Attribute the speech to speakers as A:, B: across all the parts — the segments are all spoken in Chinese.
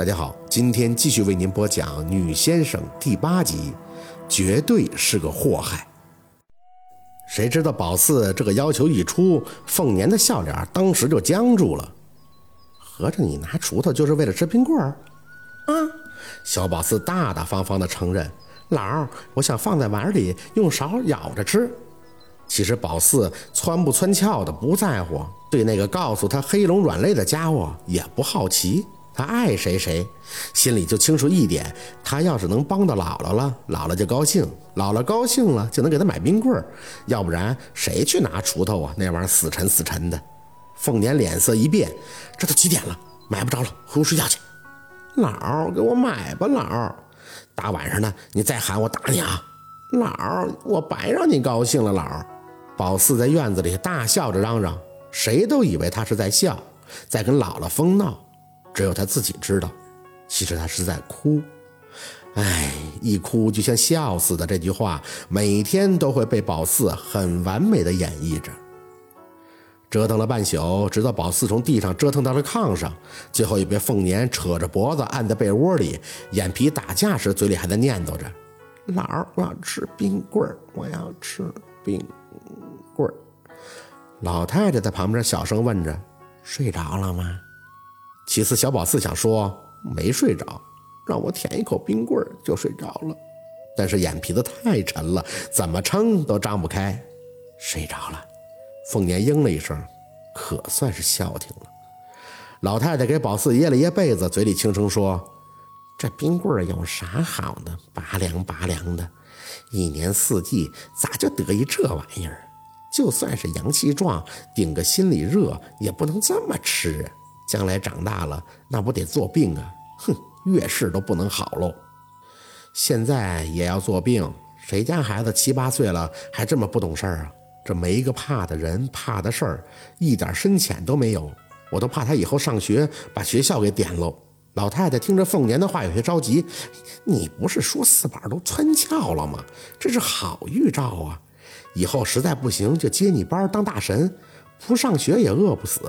A: 大家好，今天继续为您播讲《女先生》第八集，绝对是个祸害。谁知道宝四这个要求一出，凤年的笑脸当时就僵住了。合着你拿锄头就是为了吃冰棍儿？啊！小宝四大大方方的承认：“老儿，我想放在碗里，用勺舀着吃。”其实宝四窜不窜翘的不在乎，对那个告诉他黑龙软肋的家伙也不好奇。他爱谁谁，心里就清楚一点：他要是能帮到姥姥了，姥姥就高兴；姥姥高兴了，就能给他买冰棍儿。要不然谁去拿锄头啊？那玩意儿死沉死沉的。凤年脸色一变，这都几点了，买不着了，回屋睡觉去。姥，给我买吧，姥。大晚上的，你再喊我打你啊！姥，我白让你高兴了，姥。宝四在院子里大笑着嚷嚷，谁都以为他是在笑，在跟姥姥疯闹，只有他自己知道，其实他是在哭。哎，一哭就像笑似的，这句话每天都会被宝四很完美的演绎着。折腾了半宿，直到宝四从地上折腾到了炕上，最后也被凤年扯着脖子按在被窝里，眼皮打架时嘴里还在念叨着：“姥儿，我要吃冰棍儿，我要吃冰。”棍儿，老太太在旁边小声问着：“睡着了吗？”其次，小宝四想说没睡着，让我舔一口冰棍就睡着了，但是眼皮子太沉了，怎么撑都张不开。睡着了，凤年应了一声，可算是消停了。老太太给宝四掖了掖被子，嘴里轻声说：“这冰棍有啥好的？拔凉拔凉的，一年四季咋就得意这玩意儿？”就算是阳气壮，顶个心里热，也不能这么吃啊！将来长大了，那不得做病啊？哼，越是都不能好喽。现在也要做病，谁家孩子七八岁了还这么不懂事儿啊？这没一个怕的人，怕的事儿，一点深浅都没有。我都怕他以后上学把学校给点喽。老太太听着凤年的话，有些着急：“你不是说四宝都蹿跷了吗？这是好预兆啊！”以后实在不行就接你班当大神，不上学也饿不死，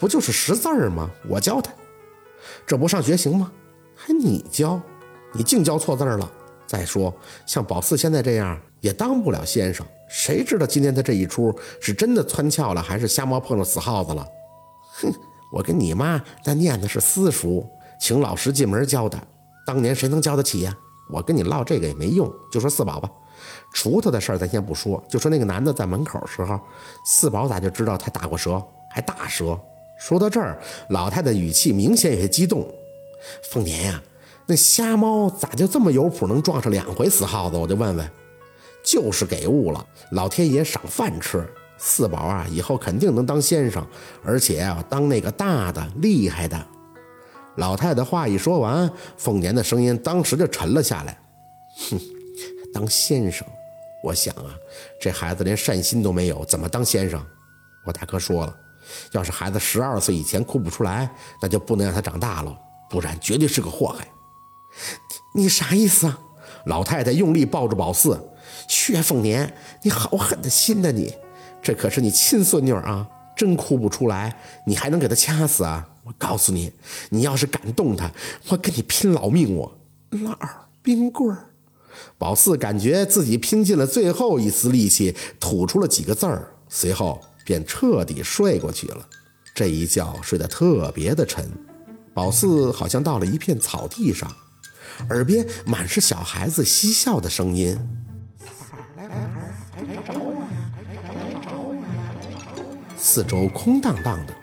A: 不就是识字儿吗？我教他，这不上学行吗？还你教，你净教错字儿了。再说像宝四现在这样也当不了先生，谁知道今天他这一出是真的蹿跷了，还是瞎猫碰着死耗子了？哼，我跟你妈那念的是私塾，请老师进门教的，当年谁能教得起呀？我跟你唠这个也没用，就说四宝吧。锄头的事儿咱先不说，就说那个男的在门口时候，四宝咋就知道他打过蛇，还大蛇？说到这儿，老太太语气明显有些激动。凤年呀，那瞎猫咋就这么有谱，能撞上两回死耗子？我就问问，就是给误了，老天爷赏饭吃。四宝啊，以后肯定能当先生，而且啊当那个大的厉害的。老太太话一说完，凤年的声音当时就沉了下来。哼，当先生。我想啊，这孩子连善心都没有，怎么当先生？我大哥说了，要是孩子十二岁以前哭不出来，那就不能让他长大了，不然绝对是个祸害。你啥意思啊？老太太用力抱住宝四，薛凤年，你好狠的心呐！你，这可是你亲孙女啊！真哭不出来，你还能给她掐死啊？我告诉你，你要是敢动她，我跟你拼老命！我老二冰棍儿。宝四感觉自己拼尽了最后一丝力气，吐出了几个字儿，随后便彻底睡过去了。这一觉睡得特别的沉。宝四好像到了一片草地上，耳边满是小孩子嬉笑的声音。四周空荡荡的，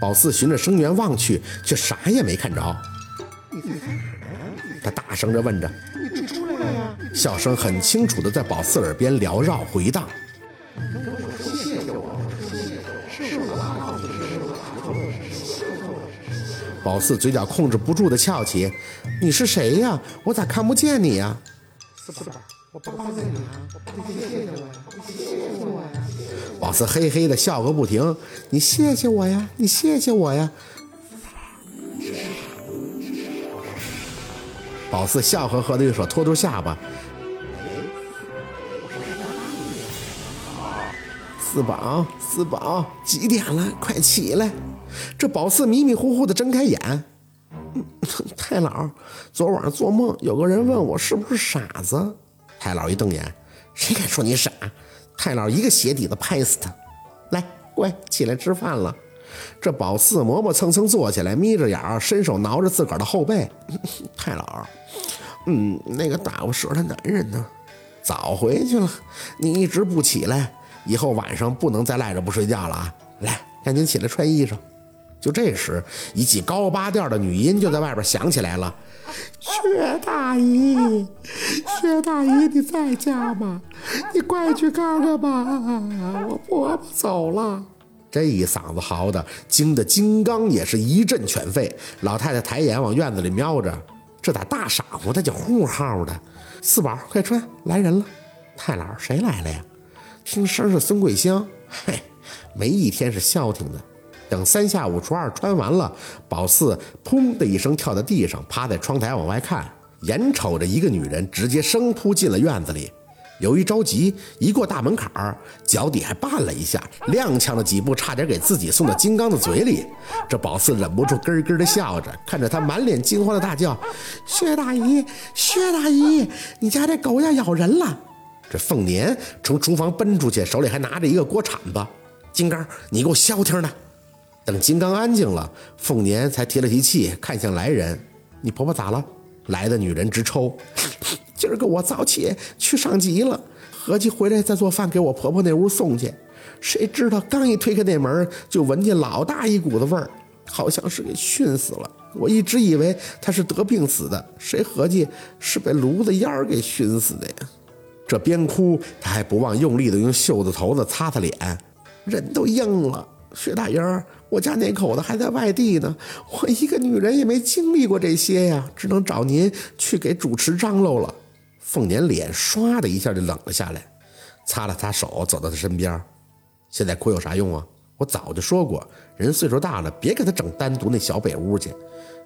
A: 宝四循着声源望去，却啥也没看着。他大声着问着。你出来呀笑声很清楚的在宝四耳边缭绕回荡。宝四嘴角控制不住的翘起：“你是谁呀？我咋看不见你呀？”四宝，我帮帮你啊！你谢谢我！谢谢我呀！宝四嘿嘿的笑个不停：“你谢谢我呀！你谢谢我呀！”宝四笑呵呵的用手托住下巴。四宝，四宝，几点了？快起来！这宝四迷迷糊糊的睁开眼，太老，昨晚上做梦有个人问我是不是傻子。太老一瞪眼，谁敢说你傻？太老一个鞋底子拍死他。来，乖，起来吃饭了。这宝四磨磨蹭蹭坐起来，眯着眼儿，伸手挠着自个儿的后背。太老，嗯，那个打过蛇的男人呢？早回去了。你一直不起来，以后晚上不能再赖着不睡觉了啊！来，赶紧起来穿衣裳。就这时，一记高八调的女音就在外边响起来了：“薛大姨，薛大姨，你在家吗？你快去看看吧，我婆婆走了。”这一嗓子嚎的，惊得金刚也是一阵犬吠。老太太抬眼往院子里瞄着，这咋大傻乎的就呼号的？四宝，快穿，来人了！太姥，谁来了呀？听声是孙桂香。嘿，没一天是消停的。等三下五除二穿完了，宝四砰的一声跳在地上，趴在窗台往外看，眼瞅着一个女人直接生扑进了院子里。由于着急，一过大门槛儿，脚底还绊了一下，踉跄了几步，差点给自己送到金刚的嘴里。这宝四忍不住咯咯的笑着，看着他满脸惊慌的大叫：“薛大姨，薛大姨，你家这狗要咬人了！”这凤年从厨房奔出去，手里还拿着一个锅铲子。金刚，你给我消停的！等金刚安静了，凤年才提了提气，看向来人：“你婆婆咋了？”来的女人直抽。今儿个我早起去上集了，合计回来再做饭给我婆婆那屋送去。谁知道刚一推开那门，就闻见老大一股子味儿，好像是给熏死了。我一直以为她是得病死的，谁合计是被炉子烟儿给熏死的呀？这边哭，他还不忘用力的用袖子头子擦擦脸，人都硬了。薛大英，我家那口子还在外地呢，我一个女人也没经历过这些呀，只能找您去给主持张罗了。凤年脸唰的一下就冷了下来，擦了擦手，走到他身边。现在哭有啥用啊？我早就说过，人岁数大了，别给他整单独那小北屋去。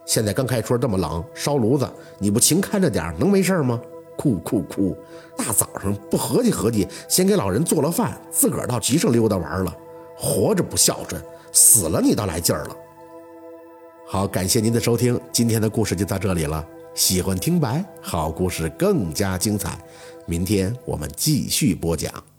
A: 现在刚开春这么冷，烧炉子，你不勤看着点，能没事吗？哭哭哭！大早上不合计合计，先给老人做了饭，自个儿到集上溜达玩了。活着不孝顺，死了你倒来劲儿了。好，感谢您的收听，今天的故事就到这里了。喜欢听白，好故事更加精彩，明天我们继续播讲。